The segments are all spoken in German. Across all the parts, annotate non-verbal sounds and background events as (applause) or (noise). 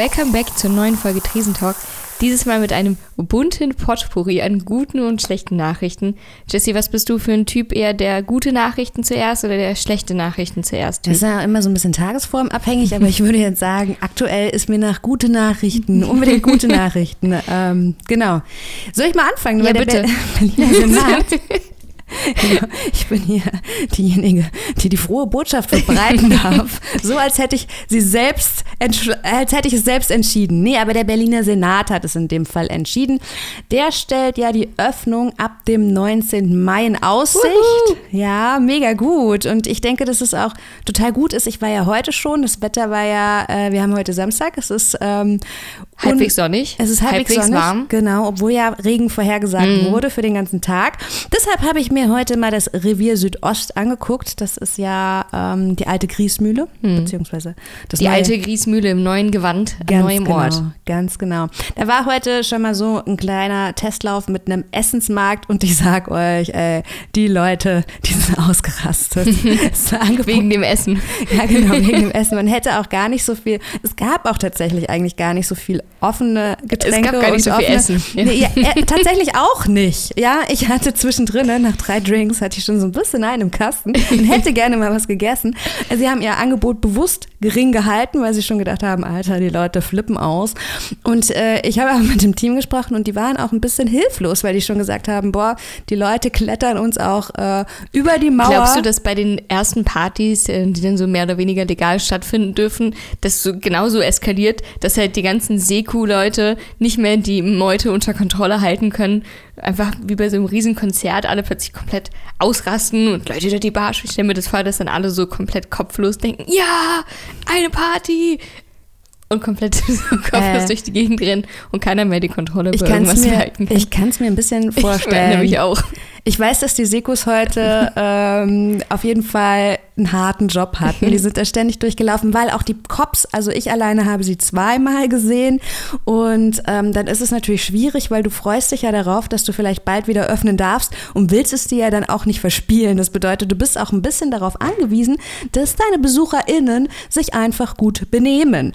Welcome back zur neuen Folge Tresentalk. Dieses Mal mit einem bunten Potpourri an guten und schlechten Nachrichten. Jesse, was bist du für ein Typ? Eher der gute Nachrichten zuerst oder der schlechte Nachrichten zuerst? Das ist ja immer so ein bisschen tagesformabhängig, aber ich würde jetzt sagen, aktuell ist mir nach gute Nachrichten, unbedingt gute (laughs) Nachrichten. Ähm, genau. Soll ich mal anfangen? Ja, bitte. (laughs) Berliner Senat Ja, (laughs) (laughs) ich bin hier diejenige, die die frohe Botschaft verbreiten (laughs) darf. So als hätte ich sie selbst, als hätte ich es selbst entschieden. Nee, aber der Berliner Senat hat es in dem Fall entschieden. Der stellt ja die Öffnung ab dem 19. Mai in Aussicht. Uhu. Ja, mega gut. Und ich denke, dass es auch total gut ist. Ich war ja heute schon. Das Wetter war ja, äh, wir haben heute Samstag. Es ist ähm, halbwegs sonnig. Es ist halbwegs, halbwegs sonnig, warm. Genau, obwohl ja Regen vorhergesagt mm. wurde für den ganzen Tag. Deshalb habe ich mir heute mal das Revier Südost angeguckt. Das ist ja ähm, die alte Griesmühle, mm. beziehungsweise das Die neue, alte Griesmühle im neuen Gewand, am neuen genau, Ort. Ganz genau. Da war heute schon mal so ein kleiner Testlauf mit einem Essensmarkt und ich sag euch, ey, die Leute, die sind ausgerastet. (laughs) wegen dem Essen. Ja, genau, wegen dem Essen. Man hätte auch gar nicht so viel, es gab auch tatsächlich eigentlich gar nicht so viel offene Getränke. Es gab gar nicht so viel offene, Essen. Nee, ja, (laughs) äh, tatsächlich auch nicht. Ja, ich hatte zwischendrin, ne, nach drei Drinks, hatte ich schon so ein bisschen einen im Kasten und hätte gerne mal was gegessen. Sie haben ihr Angebot bewusst gering gehalten, weil sie schon gedacht haben, Alter, die Leute flippen aus. Und äh, ich habe auch mit dem Team gesprochen und die waren auch ein bisschen hilflos, weil die schon gesagt haben, boah, die Leute klettern uns auch äh, über die Mauer. Glaubst du, dass bei den ersten Partys, äh, die dann so mehr oder weniger legal stattfinden dürfen, das so genauso eskaliert, dass halt die ganzen Seku-Leute nicht mehr die Meute unter Kontrolle halten können einfach wie bei so einem Riesenkonzert alle plötzlich komplett ausrasten und Leute durch die Bar. Ich stelle mir das vor, dass dann alle so komplett kopflos denken, ja, eine Party, und komplett (laughs) so kopflos äh, durch die Gegend rennen und keiner mehr die Kontrolle über irgendwas mir, halten kann. Ich kann es mir ein bisschen vorstellen. Ich nämlich auch. Ich weiß, dass die Sekus heute (laughs) ähm, auf jeden Fall einen harten Job hatten. Die sind da ständig durchgelaufen, weil auch die Cops, also ich alleine habe sie zweimal gesehen. Und ähm, dann ist es natürlich schwierig, weil du freust dich ja darauf, dass du vielleicht bald wieder öffnen darfst und willst es dir ja dann auch nicht verspielen. Das bedeutet, du bist auch ein bisschen darauf angewiesen, dass deine BesucherInnen sich einfach gut benehmen.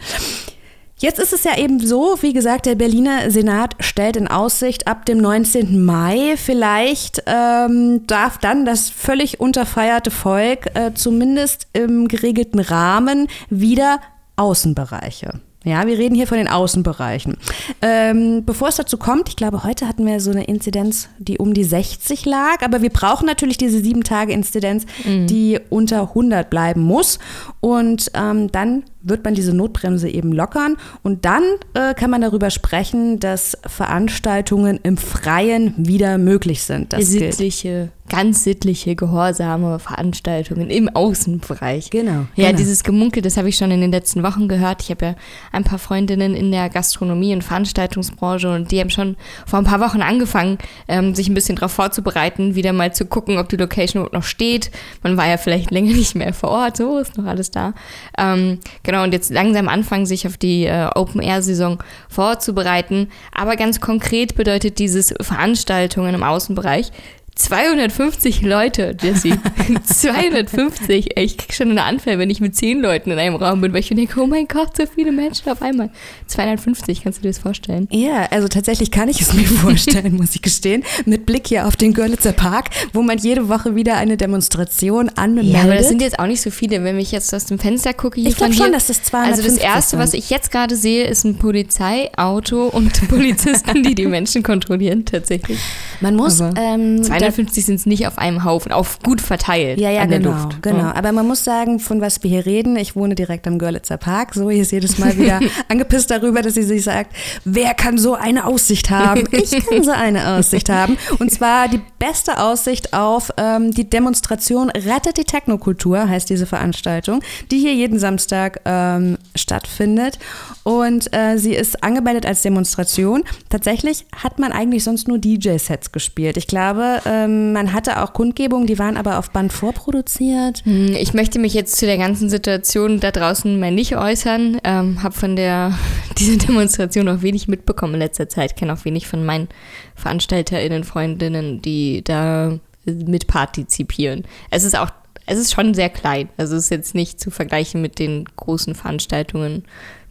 Jetzt ist es ja eben so, wie gesagt, der Berliner Senat stellt in Aussicht, ab dem 19. Mai vielleicht ähm, darf dann das völlig unterfeierte Volk äh, zumindest im geregelten Rahmen wieder Außenbereiche. Ja, wir reden hier von den Außenbereichen. Ähm, bevor es dazu kommt, ich glaube, heute hatten wir so eine Inzidenz, die um die 60 lag, aber wir brauchen natürlich diese sieben Tage Inzidenz, mhm. die unter 100 bleiben muss. Und ähm, dann wird man diese Notbremse eben lockern und dann äh, kann man darüber sprechen, dass Veranstaltungen im Freien wieder möglich sind. Das sittliche, ganz sittliche, gehorsame Veranstaltungen im Außenbereich. Genau. Ja, genau. dieses Gemunkel, das habe ich schon in den letzten Wochen gehört. Ich habe ja ein paar Freundinnen in der Gastronomie und Veranstaltungsbranche und die haben schon vor ein paar Wochen angefangen, ähm, sich ein bisschen darauf vorzubereiten, wieder mal zu gucken, ob die Location noch steht. Man war ja vielleicht (laughs) länger nicht mehr vor Ort, so ist noch alles da. Ähm, genau Genau, und jetzt langsam anfangen, sich auf die äh, Open-Air-Saison vorzubereiten. Aber ganz konkret bedeutet dieses Veranstaltungen im Außenbereich 250 Leute, Jesse. (laughs) 250. Ich krieg schon eine Anfall, wenn ich mit zehn Leuten in einem Raum bin, weil ich denke, oh mein Gott, so viele Menschen auf einmal. 250, kannst du dir das vorstellen? Ja, also tatsächlich kann ich es mir (laughs) vorstellen, muss ich gestehen. Mit Blick hier auf den Görlitzer Park, wo man jede Woche wieder eine Demonstration anmeldet. Ja, aber das sind jetzt auch nicht so viele. Wenn ich jetzt aus dem Fenster gucke, hier Ich glaube schon, dass das 250 Also das Erste, was ich jetzt gerade sehe, ist ein Polizeiauto und (laughs) Polizisten, die die Menschen kontrollieren, tatsächlich. Man muss... Ähm, 250 sind es nicht auf einem Haufen, auf gut verteilt ja, ja, an genau, der Luft. Genau, aber man muss sagen, von was wir hier reden, ich wohne direkt am Görlitzer Park, so hier ist jedes Mal wieder (laughs) angepisst darüber, dass sie sich sagt, wer kann so eine Aussicht haben? Ich kann so eine Aussicht haben und zwar die beste Aussicht auf ähm, die Demonstration Rettet die Technokultur, heißt diese Veranstaltung, die hier jeden Samstag ähm, stattfindet und äh, sie ist angemeldet als Demonstration. Tatsächlich hat man eigentlich sonst nur DJ-Sets gespielt. Ich glaube, ähm, man hatte auch Kundgebungen, die waren aber auf Band vorproduziert. Hm, ich möchte mich jetzt zu der ganzen Situation da draußen mal nicht äußern. Ähm, habe von der (laughs) dieser Demonstration auch wenig mitbekommen in letzter Zeit. Kenne auch wenig von meinen VeranstalterInnen, Freundinnen, die da mit partizipieren. Es ist auch es ist schon sehr klein. Also es ist jetzt nicht zu vergleichen mit den großen Veranstaltungen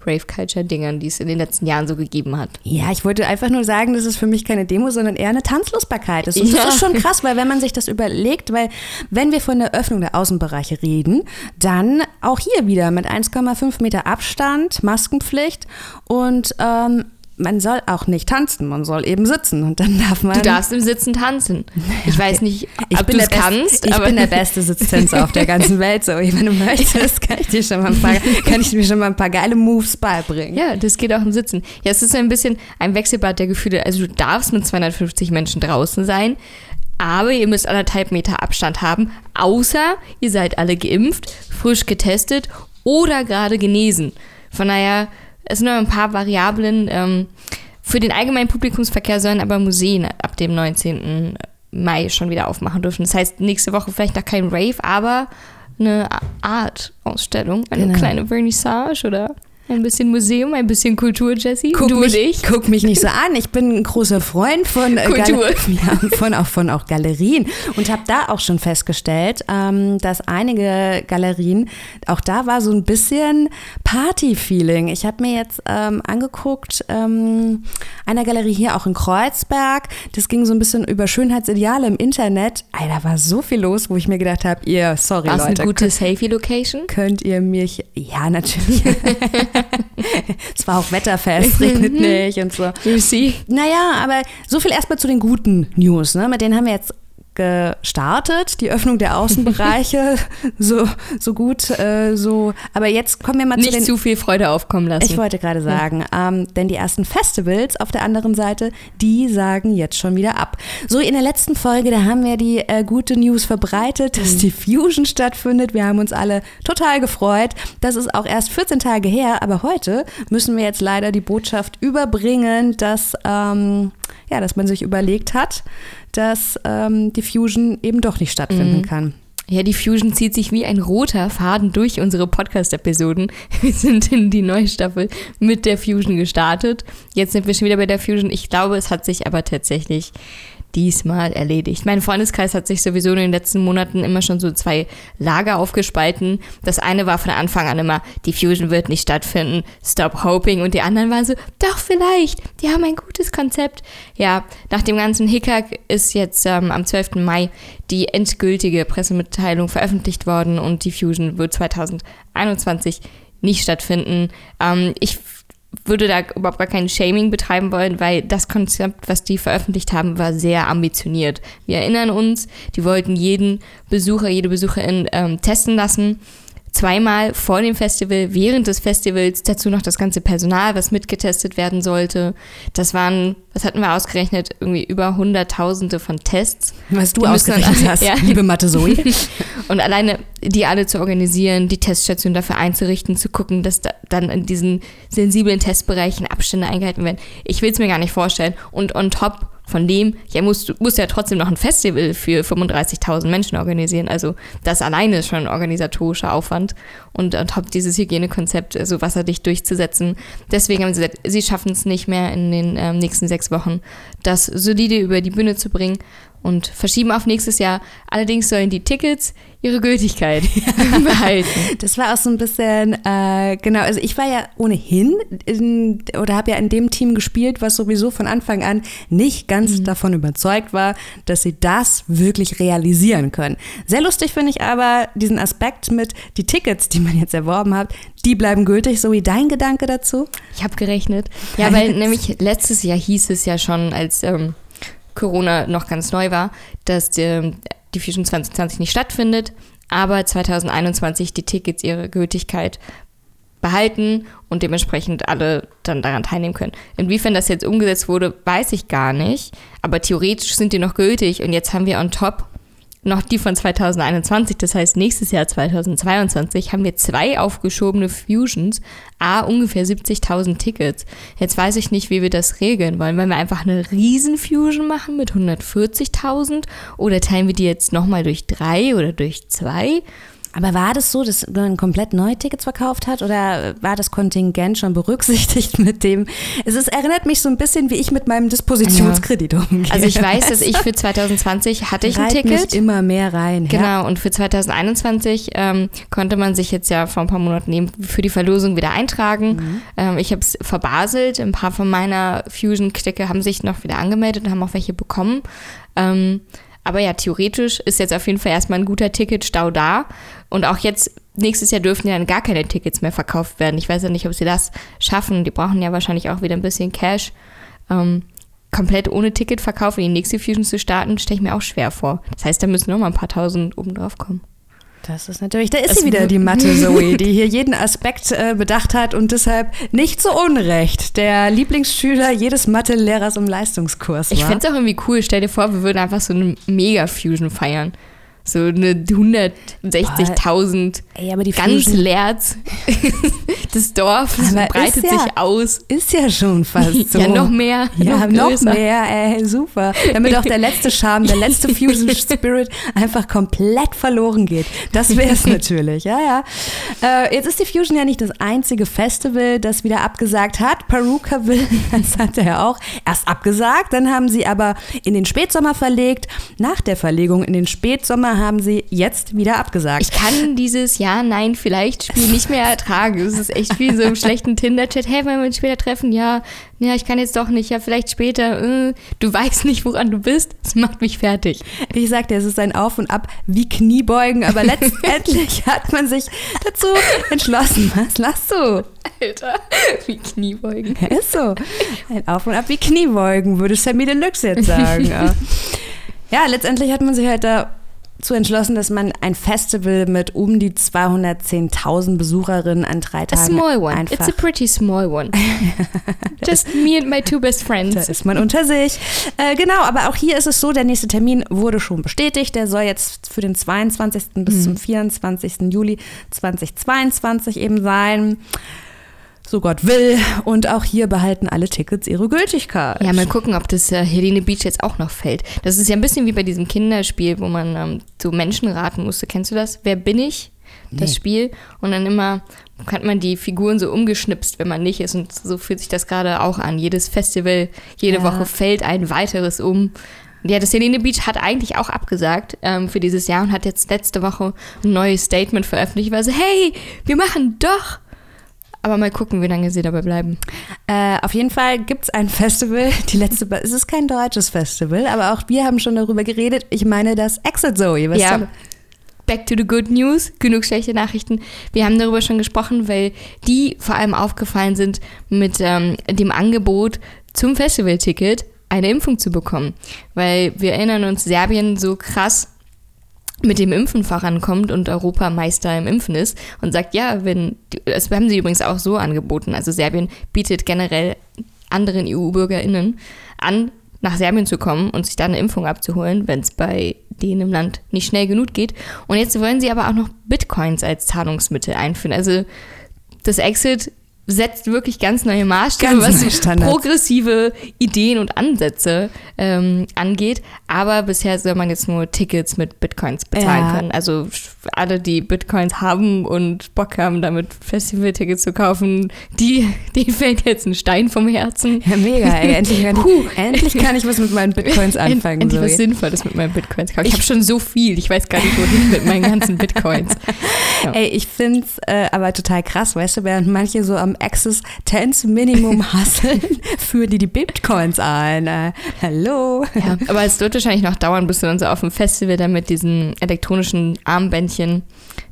Rave-Culture-Dingern, die es in den letzten Jahren so gegeben hat. Ja, ich wollte einfach nur sagen, das ist für mich keine Demo, sondern eher eine Tanzlosbarkeit ist. Und Ja. das ist schon krass, weil wenn man sich das überlegt, weil wenn wir von der Öffnung der Außenbereiche reden, dann auch hier wieder mit 1,5 Meter Abstand, Maskenpflicht und ähm, man soll auch nicht tanzen, man soll eben sitzen und dann darf man. Du darfst im Sitzen tanzen. Ich weiß nicht, ich ob bin, du es kannst, ich bin der beste Sitztänzer auf der ganzen Welt. So, wenn du (laughs) möchtest, kann ich dir schon mal ein paar, kann ich dir schon mal ein paar geile Moves beibringen. Ja, das geht auch im Sitzen. Ja, es ist so ein bisschen ein Wechselbad der Gefühle. Also du darfst mit 250 Menschen draußen sein, aber ihr müsst anderthalb Meter Abstand haben, außer ihr seid alle geimpft, frisch getestet oder gerade genesen. Von daher, es sind nur ein paar Variablen. Ähm, für den allgemeinen Publikumsverkehr sollen aber Museen ab dem 19. Mai schon wieder aufmachen dürfen. Das heißt, nächste Woche vielleicht noch kein Rave, aber eine Art-Ausstellung, eine Genau. kleine Vernissage oder ein bisschen Museum, ein bisschen Kultur, Jessie. Guck du mich, und ich. guck mich nicht so an. Ich bin ein großer Freund von äh, Kultur. (laughs) Ja, von auch von auch Galerien und habe da auch schon festgestellt, ähm, dass einige Galerien auch da war so ein bisschen Party-Feeling. Ich habe mir jetzt ähm, angeguckt ähm, einer Galerie hier auch in Kreuzberg. Das ging so ein bisschen über Schönheitsideale im Internet. Ey, da war so viel los, wo ich mir gedacht habe, ihr sorry War es eine Leute, gute Safety-Location? könnt ihr mich, ja natürlich. (laughs) es war auch wetterfest, regnet nicht und so. You see? Naja, aber so viel erstmal zu den guten News. Ne? Mit denen haben wir jetzt gestartet, die Öffnung der Außenbereiche, (laughs) so, so gut, äh, so. Aber jetzt kommen wir mal zu Nicht zu viel Freude aufkommen lassen. Ich wollte gerade sagen, ähm, denn die ersten Festivals auf der anderen Seite, die sagen jetzt schon wieder ab. So in der letzten Folge, da haben wir die äh, gute News verbreitet, dass die Fusion stattfindet. Wir haben uns alle total gefreut. Das ist auch erst 14 Tage her, aber heute müssen wir jetzt leider die Botschaft überbringen, dass, ähm, ja, dass man sich überlegt hat, dass ähm, die Fusion eben doch nicht stattfinden kann. Ja, die Fusion zieht sich wie ein roter Faden durch unsere Podcast-Episoden. (laughs) Wir sind in die neue Staffel mit der Fusion gestartet. Jetzt sind wir schon wieder bei der Fusion. Ich glaube, es hat sich aber tatsächlich diesmal erledigt. Mein Freundeskreis hat sich sowieso in den letzten Monaten immer schon so zwei Lager aufgespalten. Das eine war von Anfang an immer, die Fusion wird nicht stattfinden, stop hoping. Und die anderen waren so, doch vielleicht, die haben ein gutes Konzept. Ja, nach dem ganzen Hickhack ist jetzt ähm, am 12. Mai die endgültige Pressemitteilung veröffentlicht worden und die Fusion wird 2021 nicht stattfinden. Ähm, ich würde da überhaupt gar kein Shaming betreiben wollen, weil das Konzept, was die veröffentlicht haben, war sehr ambitioniert. Wir erinnern uns, die wollten jeden Besucher, jede Besucherin ähm, testen lassen. Zweimal vor dem Festival, während des Festivals, dazu noch das ganze Personal, was mitgetestet werden sollte. Das waren, was hatten wir ausgerechnet, irgendwie über Hunderttausende von Tests. Was du Die dann ausgerechnet alle- hast, (laughs) ja. liebe Mathe Zoe. (laughs) Und alleine die alle zu organisieren, die Teststation dafür einzurichten, zu gucken, dass da dann in diesen sensiblen Testbereichen Abstände eingehalten werden. Ich will es mir gar nicht vorstellen. Und on top von dem, ja, musst du musst ja trotzdem noch ein Festival für 35.000 Menschen organisieren. Also das alleine ist schon ein organisatorischer Aufwand. Und on top dieses Hygienekonzept so wasserdicht durchzusetzen. Deswegen haben sie gesagt, sie schaffen es nicht mehr in den ähm, nächsten sechs Wochen, das solide über die Bühne zu bringen und verschieben auf nächstes Jahr. Allerdings sollen die Tickets ihre Gültigkeit (laughs) behalten. Das war auch so ein bisschen, äh, genau, also ich war ja ohnehin in, oder habe ja in dem Team gespielt, was sowieso von Anfang an nicht ganz davon überzeugt war, dass sie das wirklich realisieren können. Sehr lustig finde ich aber diesen Aspekt mit die Tickets, die man jetzt erworben hat, die bleiben gültig. So wie dein Gedanke dazu? Ich habe gerechnet. Ja, weil nämlich letztes Jahr hieß es ja schon, als ähm, Corona noch ganz neu war, dass die, die Fusion 2020 nicht stattfindet, aber 2021 die Tickets ihre Gültigkeit behalten und dementsprechend alle dann daran teilnehmen können. Inwiefern das jetzt umgesetzt wurde, weiß ich gar nicht, aber theoretisch sind die noch gültig und jetzt haben wir on top noch die von 2021, das heißt nächstes Jahr 2022 haben wir zwei aufgeschobene Fusions, a ungefähr 70.000 Tickets. Jetzt weiß ich nicht, wie wir das regeln wollen. Wollen wir einfach eine Riesen-Fusion machen mit 140.000 oder teilen wir die jetzt nochmal durch drei oder durch zwei? Aber war das so, dass man komplett neue Tickets verkauft hat oder war das Kontingent schon berücksichtigt mit dem? Es ist, erinnert mich so ein bisschen, wie ich mit meinem Dispositionskredit ja. umgehe. Also ich weiß, dass ich (laughs) für 2020 hatte ich ein Ticket. Mich immer mehr rein. Genau, ja. und für 2021 ähm, konnte man sich jetzt ja vor ein paar Monaten eben für die Verlosung wieder eintragen. Mhm. Ähm, ich habe es verbaselt. Ein paar von meiner Fusion-Klicke haben sich noch wieder angemeldet und haben auch welche bekommen. Ähm, aber ja, theoretisch ist jetzt auf jeden Fall erstmal ein guter Ticketstau da. Und auch jetzt, nächstes Jahr dürfen ja dann gar keine Tickets mehr verkauft werden. Ich weiß ja nicht, ob sie das schaffen. Die brauchen ja wahrscheinlich auch wieder ein bisschen Cash. Ähm, komplett ohne Ticketverkauf in die nächste Fusion zu starten, stelle ich mir auch schwer vor. Das heißt, da müssen noch mal ein paar tausend oben drauf kommen. Das ist natürlich, da ist das sie wieder, die Mathe (laughs) Zoe, die hier jeden Aspekt äh, bedacht hat und deshalb nicht so unrecht der Lieblingsschüler jedes Mathe-Lehrers im Leistungskurs war. Ich fände es auch irgendwie cool, stell dir vor, wir würden einfach so eine Mega-Fusion feiern so eine 160.000 ganz Lerz. das Dorf das breitet ja, sich aus. Ist ja schon fast (laughs) so. Ja, noch mehr. Ja, noch, noch mehr, ey, super. Damit auch der letzte Charme, der letzte (laughs) Fusion Spirit einfach komplett verloren geht. Das wäre es (laughs) natürlich, ja, ja. Äh, jetzt ist die Fusion ja nicht das einzige Festival, das wieder abgesagt hat. Perukaville, das hat er auch erst abgesagt, dann haben sie aber in den Spätsommer verlegt. Nach der Verlegung in den Spätsommer haben sie jetzt wieder abgesagt. Ich kann dieses Ja, Nein, vielleicht Spiel nicht mehr ertragen. Es ist echt wie so im schlechten Tinder-Chat. Hey, wollen wir uns später treffen? Ja, ja, ich kann jetzt doch nicht. Ja, vielleicht später. Äh, du weißt nicht, woran du bist. Das macht mich fertig. Ich sagte, es ist ein Auf und Ab wie Kniebeugen, aber (laughs) letztendlich hat man sich dazu entschlossen. Was lachst du? Alter, wie Kniebeugen. Ja, ist so. Ein Auf und Ab wie Kniebeugen, würde Sammy Deluxe jetzt sagen. ja. (laughs) ja, letztendlich hat man sich halt da zu entschlossen, dass man ein Festival mit um die 210.000 Besucherinnen an drei Tagen. A small one. Einfach It's a pretty small one. (laughs) Just me and my two best friends. Da ist man unter sich. Äh, genau, aber auch hier ist es so, der nächste Termin wurde schon bestätigt. Der soll jetzt für den 22. bis hm. zum 24. Juli 2022 eben sein so Gott will. Und auch hier behalten alle Tickets ihre Gültigkeit. Ja, mal gucken, ob das äh, Helene Beach jetzt auch noch fällt. Das ist ja ein bisschen wie bei diesem Kinderspiel, wo man ähm, so Menschen raten musste. Kennst du das? Wer bin ich? Das nee. Spiel. Und dann immer hat man die Figuren so umgeschnipst, wenn man nicht ist. Und so fühlt sich das gerade auch an. Jedes Festival, jede ja. Woche fällt ein weiteres um. Ja, das Helene Beach hat eigentlich auch abgesagt ähm, für dieses Jahr und hat jetzt letzte Woche ein neues Statement veröffentlicht, weil so, hey, wir machen doch aber mal gucken, wie lange sie dabei bleiben. Äh, auf jeden Fall gibt es ein (laughs) Festival. Die letzte, es ist kein deutsches Festival, aber auch wir haben schon darüber geredet. Ich meine das Exit Zoe. Was ja. Back to the good news. Genug schlechte Nachrichten. Wir haben darüber schon gesprochen, weil die vor allem aufgefallen sind mit ähm, dem Angebot zum Festivalticket eine Impfung zu bekommen. Weil wir erinnern uns, Serbien so krass mit dem Impfen vorankommt und Europameister im Impfen ist und sagt, ja, wenn, das haben sie übrigens auch so angeboten. Also Serbien bietet generell anderen EU-BürgerInnen an, nach Serbien zu kommen und sich da eine Impfung abzuholen, wenn es bei denen im Land nicht schnell genug geht. Und jetzt wollen sie aber auch noch Bitcoins als Zahlungsmittel einführen. Also das Exit setzt wirklich ganz neue Maßstäbe, ganz was progressive Ideen und Ansätze ähm, angeht. Aber bisher soll man jetzt nur Tickets mit Bitcoins bezahlen ja. können. Also alle, die Bitcoins haben und Bock haben, damit Festival-Tickets zu kaufen, die, die fällt jetzt ein Stein vom Herzen. Ja, mega. Ey. Endlich, kann ich, endlich kann ich was mit meinen Bitcoins (laughs) anfangen. Endlich so. was Sinnvolles mit meinen Bitcoins kaufen. Ich, ich habe schon so viel. Ich weiß gar nicht, wohin mit meinen ganzen Bitcoins. (laughs) Ja. Ey, ich finde es äh, aber total krass, weißt du, während manche so am Access Tense Minimum (laughs) hasseln, führen die die Bitcoins ein. Äh, hallo. Ja, aber es wird wahrscheinlich noch dauern, bis du dann so auf dem Festival dann mit diesen elektronischen Armbändchen,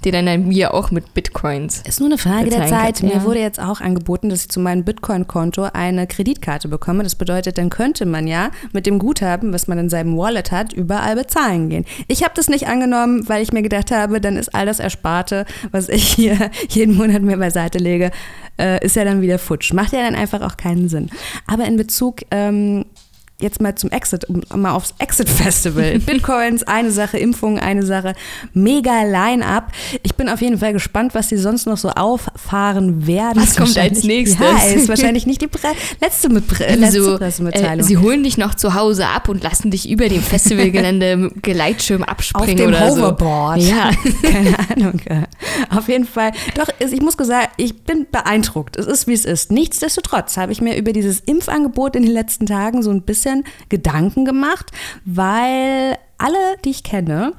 die dann, dann mir auch mit Bitcoins. Ist nur eine Frage der Zeit. Kann. Mir ja. wurde jetzt auch angeboten, dass ich zu meinem Bitcoin-Konto eine Kreditkarte bekomme. Das bedeutet, dann könnte man ja mit dem Guthaben, was man in seinem Wallet hat, überall bezahlen gehen. Ich habe das nicht angenommen, weil ich mir gedacht habe, dann ist all das Ersparte, was ich hier (laughs) jeden Monat mir beiseite lege, äh, ist ja dann wieder futsch. Macht ja dann einfach auch keinen Sinn. Aber in Bezug ähm, jetzt mal zum Exit, mal aufs Exit Festival. (laughs) Bitcoins, eine Sache, Impfung, eine Sache, mega Line-up. Ich bin auf jeden Fall gespannt, was sie sonst noch so auffahren werden. Was kommt als nächstes? Ja, ist wahrscheinlich nicht die Pre letzte, mit Pre letzte so, Pressemitteilung. Äh, sie holen dich noch zu Hause ab und lassen dich über dem Festivalgelände (laughs) mit Gleitschirm abspringen auf dem oder Hoverboard. so. Ja. (laughs) Keine Ahnung. Auf jeden Fall. Doch, ich muss sagen, ich bin beeindruckt. Es ist, wie es ist. Nichtsdestotrotz habe ich mir über dieses Impfangebot in den letzten Tagen so ein bisschen Gedanken gemacht, weil alle, die ich kenne,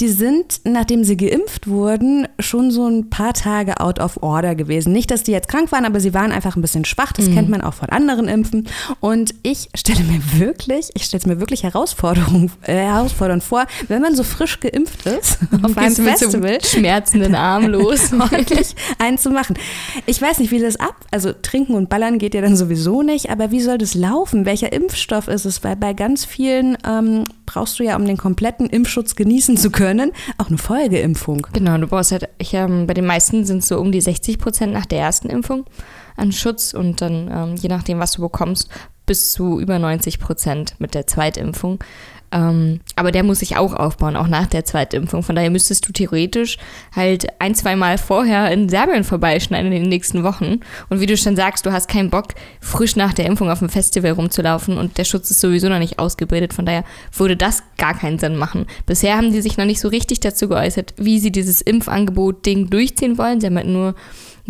die sind, nachdem sie geimpft wurden, schon so ein paar Tage out of order gewesen. Nicht, dass die jetzt krank waren, aber sie waren einfach ein bisschen schwach. Das mhm. kennt man auch von anderen Impfen. Und ich stelle mir wirklich, ich stelle es mir wirklich Herausforderung, äh, herausfordernd vor, wenn man so frisch geimpft ist, (laughs) auf einem Festival, mit so schmerzenden Arm (laughs) los, ordentlich einen zu machen. Ich weiß nicht, wie das ab, also trinken und ballern geht ja dann sowieso nicht, aber wie soll das laufen? Welcher Impfstoff ist es? Weil bei ganz vielen ähm, brauchst du ja, um den kompletten Impfschutz genießen zu können, auch eine Folgeimpfung. Genau, du brauchst halt, ich, ähm, bei den meisten sind es so um die 60 Prozent nach der ersten Impfung an Schutz und dann, ähm, je nachdem, was du bekommst, bis zu über 90 Prozent mit der Zweitimpfung. Ähm, aber der muss sich auch aufbauen, auch nach der Zweitimpfung. Von daher müsstest du theoretisch halt ein, zwei Mal vorher in Serbien vorbeischneiden in den nächsten Wochen. Und wie du schon sagst, du hast keinen Bock, frisch nach der Impfung auf dem Festival rumzulaufen und der Schutz ist sowieso noch nicht ausgebildet. Von daher würde das gar keinen Sinn machen. Bisher haben die sich noch nicht so richtig dazu geäußert, wie sie dieses Impfangebot-Ding durchziehen wollen. Sie haben halt nur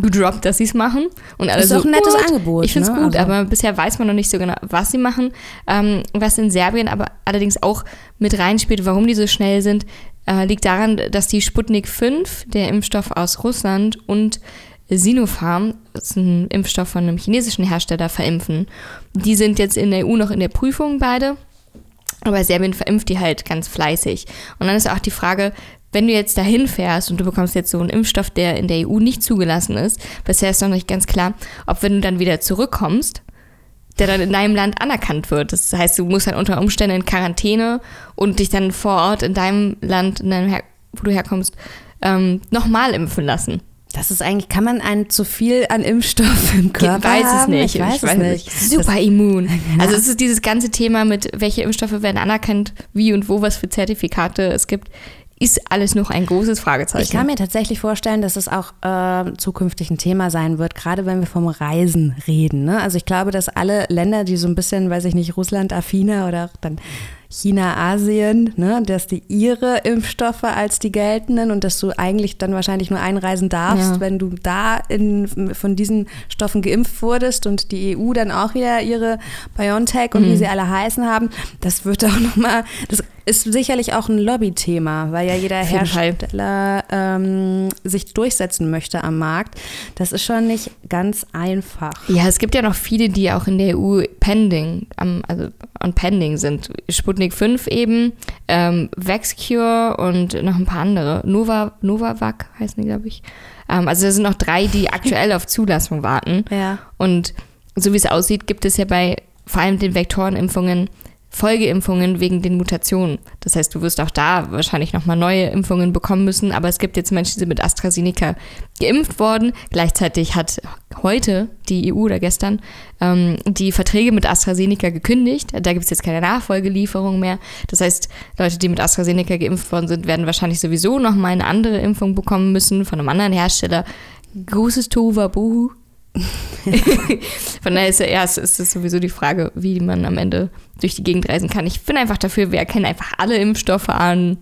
gedroppt, dass sie es machen. Und alle das ist so, auch ein nettes gut. Angebot. Ich finde es ne? gut, also. aber bisher weiß man noch nicht so genau, was sie machen. Ähm, was in Serbien aber allerdings auch mit reinspielt, warum die so schnell sind, äh, liegt daran, dass die Sputnik 5, der Impfstoff aus Russland und Sinopharm, das ist ein Impfstoff von einem chinesischen Hersteller, verimpfen. Die sind jetzt in der EU noch in der Prüfung beide. Aber Serbien verimpft die halt ganz fleißig. Und dann ist auch die Frage, wenn du jetzt dahin fährst und du bekommst jetzt so einen Impfstoff, der in der EU nicht zugelassen ist, bisher ist noch nicht ganz klar, ob wenn du dann wieder zurückkommst, der dann in deinem Land anerkannt wird. Das heißt, du musst dann unter Umständen in Quarantäne und dich dann vor Ort in deinem Land, in deinem wo du herkommst, ähm, nochmal impfen lassen. Das ist eigentlich, kann man ein zu viel an Impfstoff im Körper ich weiß haben? es nicht. Ich weiß, ich weiß es nicht. nicht. Super das, immun. (laughs) Also es ist dieses ganze Thema mit, welche Impfstoffe werden anerkannt, wie und wo, was für Zertifikate es gibt ist alles noch ein großes Fragezeichen. Ich kann mir tatsächlich vorstellen, dass es auch äh, zukünftig ein Thema sein wird, gerade wenn wir vom Reisen reden. Ne? Also ich glaube, dass alle Länder, die so ein bisschen, weiß ich nicht, Russland affiner oder dann China, Asien, ne, dass die ihre Impfstoffe als die geltenden und dass du eigentlich dann wahrscheinlich nur einreisen darfst, ja. wenn du da in, von diesen Stoffen geimpft wurdest und die EU dann auch wieder ihre BioNTech und mhm. wie sie alle heißen haben. Das wird auch nochmal, das ist sicherlich auch ein Lobbythema, weil ja jeder Hersteller ähm, sich durchsetzen möchte am Markt. Das ist schon nicht ganz einfach. Ja, es gibt ja noch viele, die auch in der EU pending, also on pending sind. Sputnik 5 eben, ähm, Vaxcure und noch ein paar andere. Nova, Novavac heißen die, glaube ich. Ähm, also da sind noch drei, die (laughs) aktuell auf Zulassung warten. Ja. Und so wie es aussieht, gibt es ja bei vor allem den Vektorenimpfungen Folgeimpfungen wegen den Mutationen. Das heißt, du wirst auch da wahrscheinlich nochmal neue Impfungen bekommen müssen, aber es gibt jetzt Menschen, die sind mit AstraZeneca geimpft worden. Gleichzeitig hat heute die EU oder gestern ähm, die Verträge mit AstraZeneca gekündigt. Da gibt es jetzt keine Nachfolgelieferung mehr. Das heißt, Leute, die mit AstraZeneca geimpft worden sind, werden wahrscheinlich sowieso nochmal eine andere Impfung bekommen müssen von einem anderen Hersteller. Großes Tohuwabohu. (laughs) Von daher ist, ja, ist es sowieso die Frage, wie man am Ende durch die Gegend reisen kann. Ich bin einfach dafür, wir erkennen einfach alle Impfstoffe an.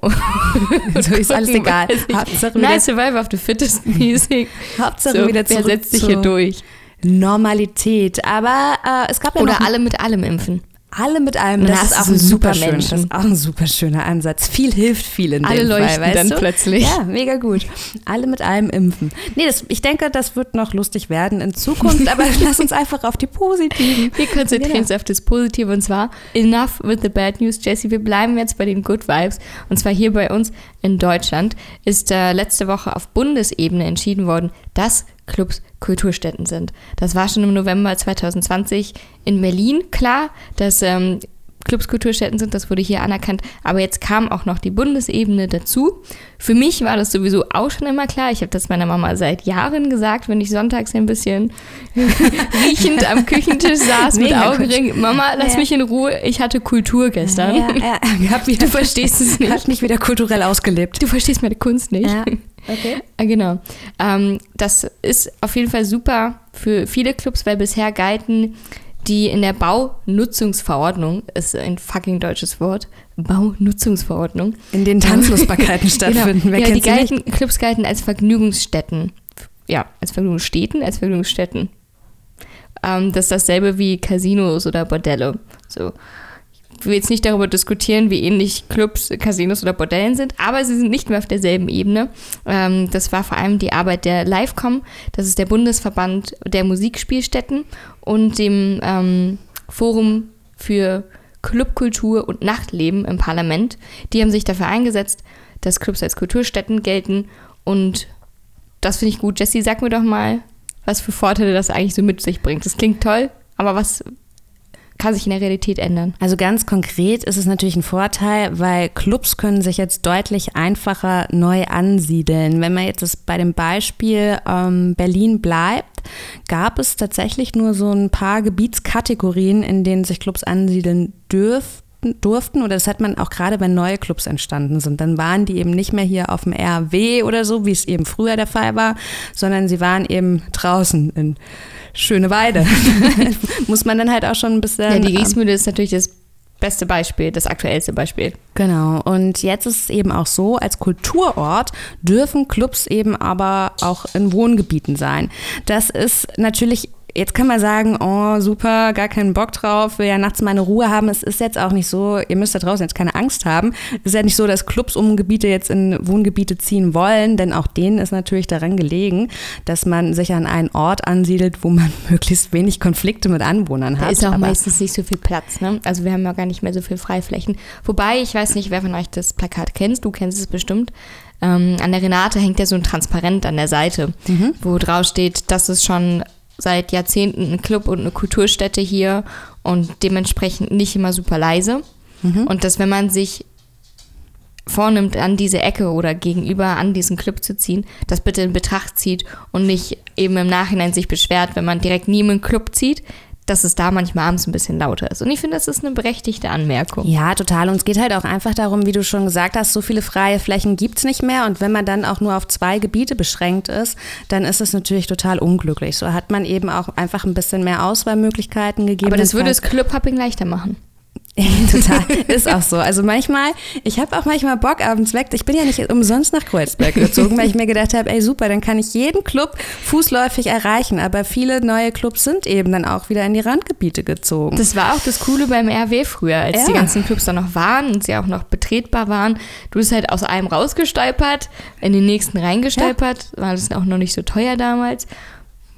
(laughs) so ist alles egal. Hauptsache Nein, Survival of the Fittest (laughs) mäßig. Hauptsache so, wieder zurück Wer setzt sich hier durch? Normalität. Aber äh, es gab ja Oder alle mit allem impfen. Alle mit allem, das ist auch ein super schön, Das ist auch ein super schöner Ansatz. Viel hilft viel in Alle dem Fall, weißt dann du? plötzlich. Ja, mega gut. Alle mit allem impfen. Nee, das, ich denke, das wird noch lustig werden in Zukunft, aber (laughs) lass uns einfach auf die positiven. Wir konzentrieren Genau. uns auf das Positive und zwar enough with the bad news, Jesse. Wir bleiben jetzt bei den Good Vibes und zwar hier bei uns in Deutschland ist äh, letzte Woche auf Bundesebene entschieden worden, dass Clubs Kulturstätten sind. Das war schon im November 2020 in Berlin klar, dass ähm, Clubs Kulturstätten sind. Das wurde hier anerkannt. Aber jetzt kam auch noch die Bundesebene dazu. Für mich war das sowieso auch schon immer klar. Ich habe das meiner Mama seit Jahren gesagt, wenn ich sonntags ein bisschen (laughs) riechend am Küchentisch saß mit Augenring. Mama, lass ja. mich in Ruhe. Ich hatte Kultur gestern. Ja, ja. (laughs) du verstehst es nicht. Hat mich wieder kulturell ausgelebt. Du verstehst meine Kunst nicht. Ja. Okay. Ah, genau. Ähm, das ist auf jeden Fall super für viele Clubs, weil bisher galten die in der Baunutzungsverordnung, ist ein fucking deutsches Wort, Baunutzungsverordnung. In den Tanzlustbarkeiten (laughs) stattfinden. genau. ja, die galten, Clubs galten als Vergnügungsstätten. Ja, als Vergnügungsstätten, als Vergnügungsstätten. Ähm, das ist dasselbe wie Casinos oder Bordelle. So will jetzt nicht darüber diskutieren, wie ähnlich Clubs, Casinos oder Bordellen sind, aber sie sind nicht mehr auf derselben Ebene. Ähm, das war vor allem die Arbeit der Livecom, das ist der Bundesverband der Musikspielstätten und dem ähm, Forum für Clubkultur und Nachtleben im Parlament. Die haben sich dafür eingesetzt, dass Clubs als Kulturstätten gelten und das finde ich gut. Jessie, sag mir doch mal, was für Vorteile das eigentlich so mit sich bringt. Das klingt toll, aber was, kann sich in der Realität ändern. Also ganz konkret ist es natürlich ein Vorteil, weil Clubs können sich jetzt deutlich einfacher neu ansiedeln. Wenn man jetzt bei dem Beispiel ähm, Berlin bleibt, gab es tatsächlich nur so ein paar Gebietskategorien, in denen sich Clubs ansiedeln dürften durften oder das hat man auch gerade, wenn neue Clubs entstanden sind, dann waren die eben nicht mehr hier auf dem RW oder so, wie es eben früher der Fall war, sondern sie waren eben draußen in schöne Weide. (laughs) Muss man dann halt auch schon ein bisschen. Ja, die Riesmühle ist natürlich das beste Beispiel, das aktuellste Beispiel. Genau. Und jetzt ist es eben auch so, als Kulturort dürfen Clubs eben aber auch in Wohngebieten sein. Das ist natürlich Jetzt kann man sagen, oh super, gar keinen Bock drauf, will ja nachts meine Ruhe haben. Es ist jetzt auch nicht so, ihr müsst da draußen jetzt keine Angst haben. Es ist ja nicht so, dass Clubs um Gebiete jetzt in Wohngebiete ziehen wollen, denn auch denen ist natürlich daran gelegen, dass man sich an einen Ort ansiedelt, wo man (laughs) möglichst wenig Konflikte mit Anwohnern hat. Da ist auch Aber meistens nicht so viel Platz, ne? Also wir haben ja gar nicht mehr so viel Freiflächen. Wobei, ich weiß nicht, wer von euch das Plakat kennt, du kennst es bestimmt. Ähm, an der Renate hängt ja so ein Transparent an der Seite, mhm. wo drauf steht, dass es schon seit Jahrzehnten ein Club und eine Kulturstätte hier und dementsprechend nicht immer super leise. Mhm. Und dass wenn man sich vornimmt, an diese Ecke oder gegenüber an diesen Club zu ziehen, das bitte in Betracht zieht und nicht eben im Nachhinein sich beschwert, wenn man direkt nie einen Club zieht, dass es da manchmal abends ein bisschen lauter ist. Und ich finde, das ist eine berechtigte Anmerkung. Ja, total. Und es geht halt auch einfach darum, wie du schon gesagt hast, so viele freie Flächen gibt es nicht mehr. Und wenn man dann auch nur auf zwei Gebiete beschränkt ist, dann ist es natürlich total unglücklich. So hat man eben auch einfach ein bisschen mehr Auswahlmöglichkeiten gegeben. Aber das würde das Clubhopping leichter machen. (laughs) Total, ist auch so. Also manchmal, ich habe auch manchmal Bock abends weg. Ich bin ja nicht umsonst nach Kreuzberg gezogen, weil ich mir gedacht habe, ey super, dann kann ich jeden Club fußläufig erreichen. Aber viele neue Clubs sind eben dann auch wieder in die Randgebiete gezogen. Das war auch das Coole beim RW früher, als ja. die ganzen Clubs dann noch waren und sie auch noch betretbar waren. Du bist halt aus einem rausgestolpert, in den nächsten reingestolpert. Ja. War das auch noch nicht so teuer damals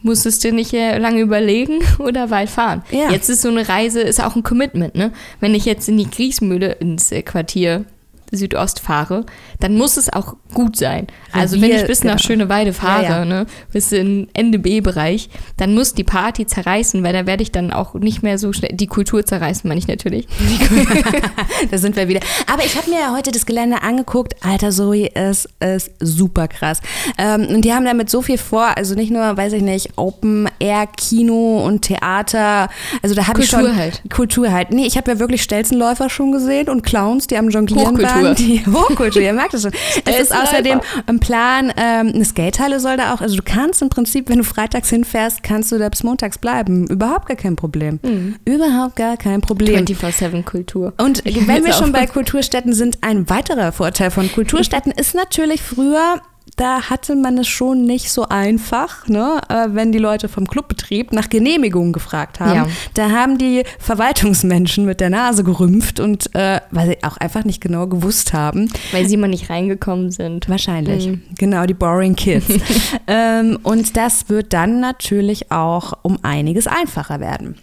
musstest du nicht äh, lange überlegen (laughs) oder weit fahren. Ja. Jetzt ist so eine Reise, ist auch ein Commitment, ne? Wenn ich jetzt in die Kriegsmühle ins äh, Quartier Südost fahre, dann muss es auch gut sein. Also wenn ich bis genau. nach Schöneweide fahre, ja, ja. Ne, bis in Ende B-Bereich, dann muss die Party zerreißen, weil da werde ich dann auch nicht mehr so schnell, die Kultur zerreißen, meine ich natürlich. (laughs) (laughs) da sind wir wieder. Aber ich habe mir ja heute das Gelände angeguckt. Alter, Zoe, es ist super krass. Ähm, und die haben damit so viel vor, also nicht nur, weiß ich nicht, Open-Air-Kino und Theater, also da habe ich schon... Kultur halt. Kultur halt. Nee, ich habe ja wirklich Stelzenläufer schon gesehen und Clowns, die am Jonglieren waren. Hochkultur. Die (laughs) Hochkultur, ihr merkt es schon. (laughs) Es ist außerdem im Plan, ähm, eine Skatehalle soll da auch, also du kannst im Prinzip, wenn du freitags hinfährst, kannst du da bis montags bleiben. Überhaupt gar kein Problem. Mhm. Überhaupt gar kein Problem. 24-7 Kultur. Und (laughs) wenn wir schon bei Kulturstätten sind, ein weiterer Vorteil von Kulturstätten ist natürlich früher da hatte man es schon nicht so einfach, ne, äh, wenn die Leute vom Clubbetrieb nach Genehmigungen gefragt haben. Ja. Da haben die Verwaltungsmenschen mit der Nase gerümpft und äh, weil sie auch einfach nicht genau gewusst haben. Weil sie immer nicht reingekommen sind. Wahrscheinlich. Mhm. Genau, die Boring Kids. (laughs) ähm, und das wird dann natürlich auch um einiges einfacher werden.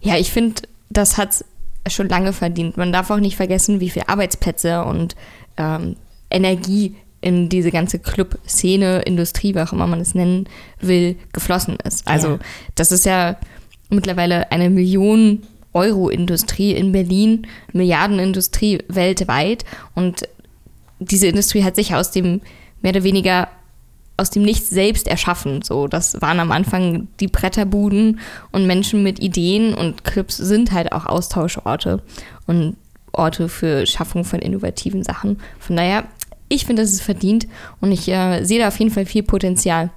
Ja, ich finde, das hat schon lange verdient. Man darf auch nicht vergessen, wie viele Arbeitsplätze und ähm, Energie in diese ganze Club-Szene, Industrie, wie auch immer man es nennen will, geflossen ist. Also ja. das ist ja mittlerweile eine Million Euro-Industrie in Berlin, Milliardenindustrie weltweit. Und diese Industrie hat sich aus dem mehr oder weniger aus dem Nichts selbst erschaffen. So, das waren am Anfang die Bretterbuden und Menschen mit Ideen und Clubs sind halt auch Austauschorte und Orte für Schaffung von innovativen Sachen. Von daher, ich finde, das ist verdient und ich äh, sehe da auf jeden Fall viel Potenzial.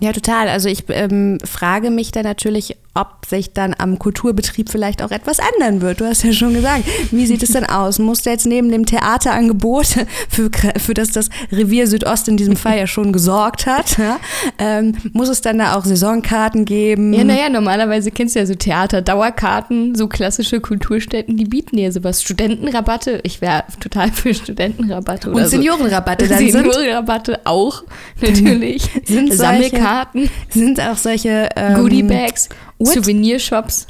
Ja, total. Also ich ähm, frage mich da natürlich, ob sich dann am Kulturbetrieb vielleicht auch etwas ändern wird. Du hast ja schon gesagt, wie sieht es denn aus? Muss du jetzt neben dem Theaterangebot, (laughs) für, für das das Revier Südost in diesem Fall ja schon gesorgt hat, ja, ähm, muss es dann da auch Saisonkarten geben? Ja, naja, normalerweise kennst du ja so Theater-Dauerkarten, so klassische Kulturstätten, die bieten ja sowas. Studentenrabatte, ich wäre total für Studentenrabatte. Oder Und Seniorenrabatte. Dann Seniorenrabatte auch, natürlich. Sind Sammelkarten. Sind auch solche ähm, Goodiebags. Souvenirshops.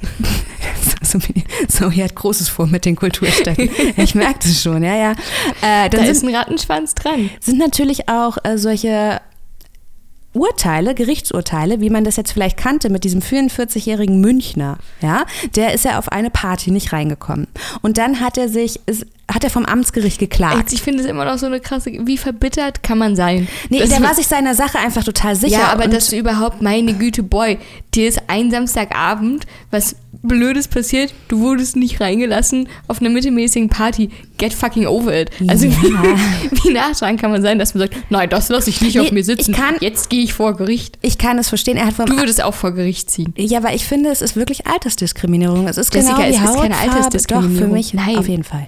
(laughs) so, hier hat Großes vor mit den Kulturstätten. (laughs) Ich merke das schon, ja, ja. Äh, da ist ein Rattenschwanz dran. Sind natürlich auch äh, solche Urteile, Gerichtsurteile, wie man das jetzt vielleicht kannte mit diesem 44-jährigen Münchner, ja, der ist ja auf eine Party nicht reingekommen. Und dann hat er sich, hat er vom Amtsgericht geklagt. Ich finde es immer noch so eine krasse, wie verbittert kann man sein? Nee, das der war sich seiner Sache einfach total sicher. Ja, aber dass du überhaupt, meine Güte, Boy, dir ist ein Samstagabend, was Blödes passiert, du wurdest nicht reingelassen auf einer mittelmäßigen Party. Get fucking over it. Also ja. (laughs) wie, wie nachtragen kann man sein, dass man sagt, nein, das lasse ich nicht nee, auf mir sitzen. Kann, Jetzt gehe ich vor Gericht. Ich kann es verstehen. Er hat vom du würdest auch vor Gericht ziehen. Ja, aber ich finde, es ist wirklich Altersdiskriminierung. Es ist Jessica, genau es ist keine Altersdiskriminierung. Doch, für mich nein. auf jeden Fall.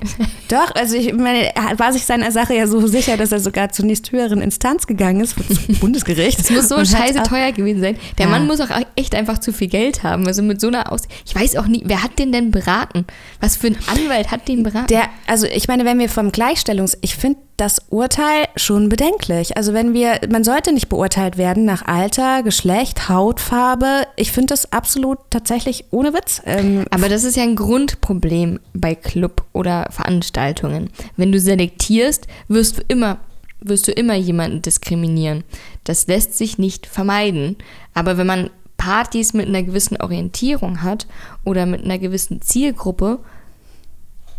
Doch, also ich meine, er war sich seiner Sache ja so sicher, dass er sogar zur nächsthöheren Instanz gegangen ist, zum (laughs) Bundesgericht. Das muss so scheiße teuer gewesen sein. Der ja. Mann muss auch echt einfach zu viel Geld haben. Also mit so einer Aus... Ich weiß auch nie, wer hat den denn beraten? Was für ein Anwalt hat den beraten? Der, also ich meine, wenn wir vom Gleichstellungs... Ich finde das Urteil schon bedenklich. Also wenn wir... Man sollte nicht beurteilt werden nach Alter, Geschlecht, Hautfarbe. Ich finde das absolut tatsächlich ohne Witz. Ähm, Aber das ist ja ein Grundproblem bei Club oder Veranstaltungen. Wenn du selektierst, wirst du immer wirst du immer jemanden diskriminieren. Das lässt sich nicht vermeiden. Aber wenn man Partys mit einer gewissen Orientierung hat oder mit einer gewissen Zielgruppe,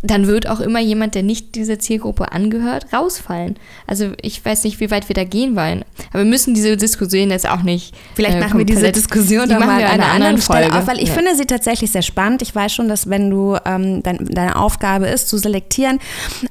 dann wird auch immer jemand, der nicht dieser Zielgruppe angehört, rausfallen. Also ich weiß nicht, wie weit wir da gehen wollen. Aber wir müssen diese Diskussion jetzt auch nicht. Vielleicht äh, machen wir diese Diskussion die dann mal an einer anderen Stelle auf, weil ich ja. finde sie tatsächlich sehr spannend. Ich weiß schon, dass wenn du ähm, dein, deine Aufgabe ist, zu selektieren,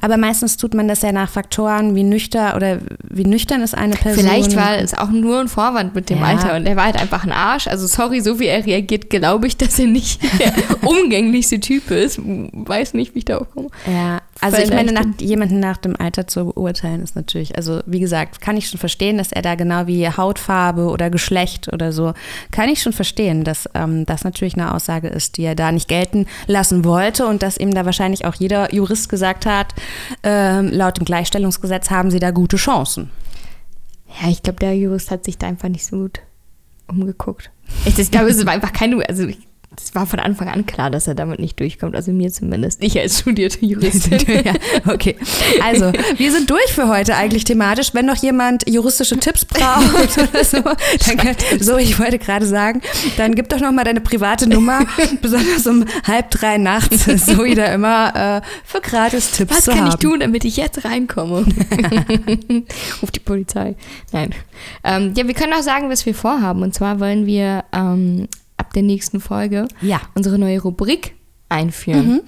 aber meistens tut man das ja nach Faktoren wie nüchtern oder wie nüchtern ist eine Person. Vielleicht war es auch nur ein Vorwand mit dem ja. Alter und er war halt einfach ein Arsch. Also sorry, so wie er reagiert, glaube ich, dass er nicht (laughs) (laughs) der umgänglichste Typ ist. Weiß nicht, wie ich da aufkomme. Ja, also ich meine, nach, jemanden nach dem Alter zu beurteilen ist natürlich, also wie gesagt, kann ich schon verstehen, dass er da genau wie Hautfarbe oder Geschlecht oder so, kann ich schon verstehen, dass ähm, das natürlich eine Aussage ist, die er da nicht gelten lassen wollte und dass ihm da wahrscheinlich auch jeder Jurist gesagt hat, äh, laut dem Gleichstellungsgesetz haben sie da gute Chancen. Ja, ich glaube, der Jurist hat sich da einfach nicht so gut umgeguckt. (laughs) Ich, ich glaube, es war einfach keine, also ich es war von Anfang an klar, dass er damit nicht durchkommt. Also mir zumindest. Ich als studierte Juristin. (laughs) ja, okay. Also, wir sind durch für heute eigentlich thematisch. Wenn noch jemand juristische Tipps braucht (laughs) oder so, dann, so, ich wollte gerade sagen, dann gib doch noch mal deine private Nummer, (laughs) besonders um halb drei nachts, so wieder immer äh, für gratis Tipps Was zu kann haben. ich tun, damit ich jetzt reinkomme? Ruf die Polizei. Nein. Ähm, ja, wir können auch sagen, was wir vorhaben. Und zwar wollen wir ähm, ab der nächsten Folge ja. unsere neue Rubrik einführen. Mhm.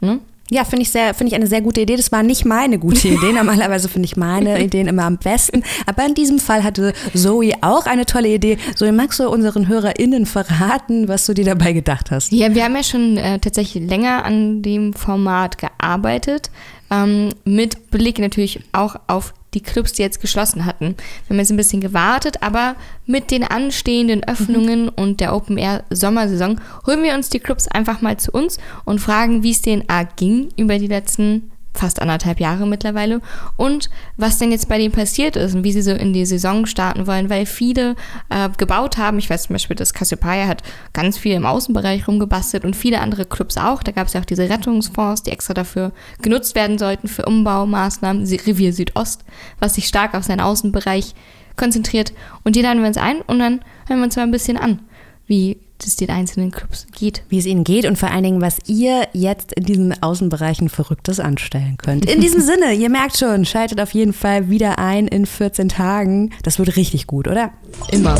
Ne? Ja, finde ich, sehr, find ich eine sehr gute Idee. Das war nicht meine gute (laughs) Idee. Normalerweise finde ich meine Ideen immer am besten. Aber in diesem Fall hatte Zoe auch eine tolle Idee. Zoe, magst du unseren HörerInnen verraten, was du dir dabei gedacht hast? Ja, wir haben ja schon äh, tatsächlich länger an dem Format gearbeitet. Ähm, mit Blick natürlich auch auf die Clubs, die jetzt geschlossen hatten. Wir haben jetzt ein bisschen gewartet, aber mit den anstehenden Öffnungen mhm. und der Open-Air-Sommersaison holen wir uns die Clubs einfach mal zu uns und fragen, wie es denen A ging über die letzten fast anderthalb Jahre mittlerweile. Und was denn jetzt bei denen passiert ist und wie sie so in die Saison starten wollen, weil viele äh, gebaut haben. Ich weiß zum Beispiel, dass Cassiopeia hat ganz viel im Außenbereich rumgebastelt und viele andere Clubs auch. Da gab es ja auch diese Rettungsfonds, die extra dafür genutzt werden sollten für Umbaumaßnahmen. Revier Südost, was sich stark auf seinen Außenbereich konzentriert. Und die laden wir uns ein und dann hören wir uns mal ein bisschen an, wie es den einzelnen Clubs geht. Wie es ihnen geht und vor allen Dingen, was ihr jetzt in diesen Außenbereichen Verrücktes anstellen könnt. In diesem (laughs) Sinne, ihr merkt schon, schaltet auf jeden Fall wieder ein in 14 Tagen. Das wird richtig gut, oder? Immer.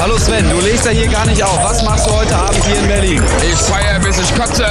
Hallo Sven, du legst ja hier gar nicht auf. Was machst du heute Abend hier in Berlin? Ich feier bis ich kotze.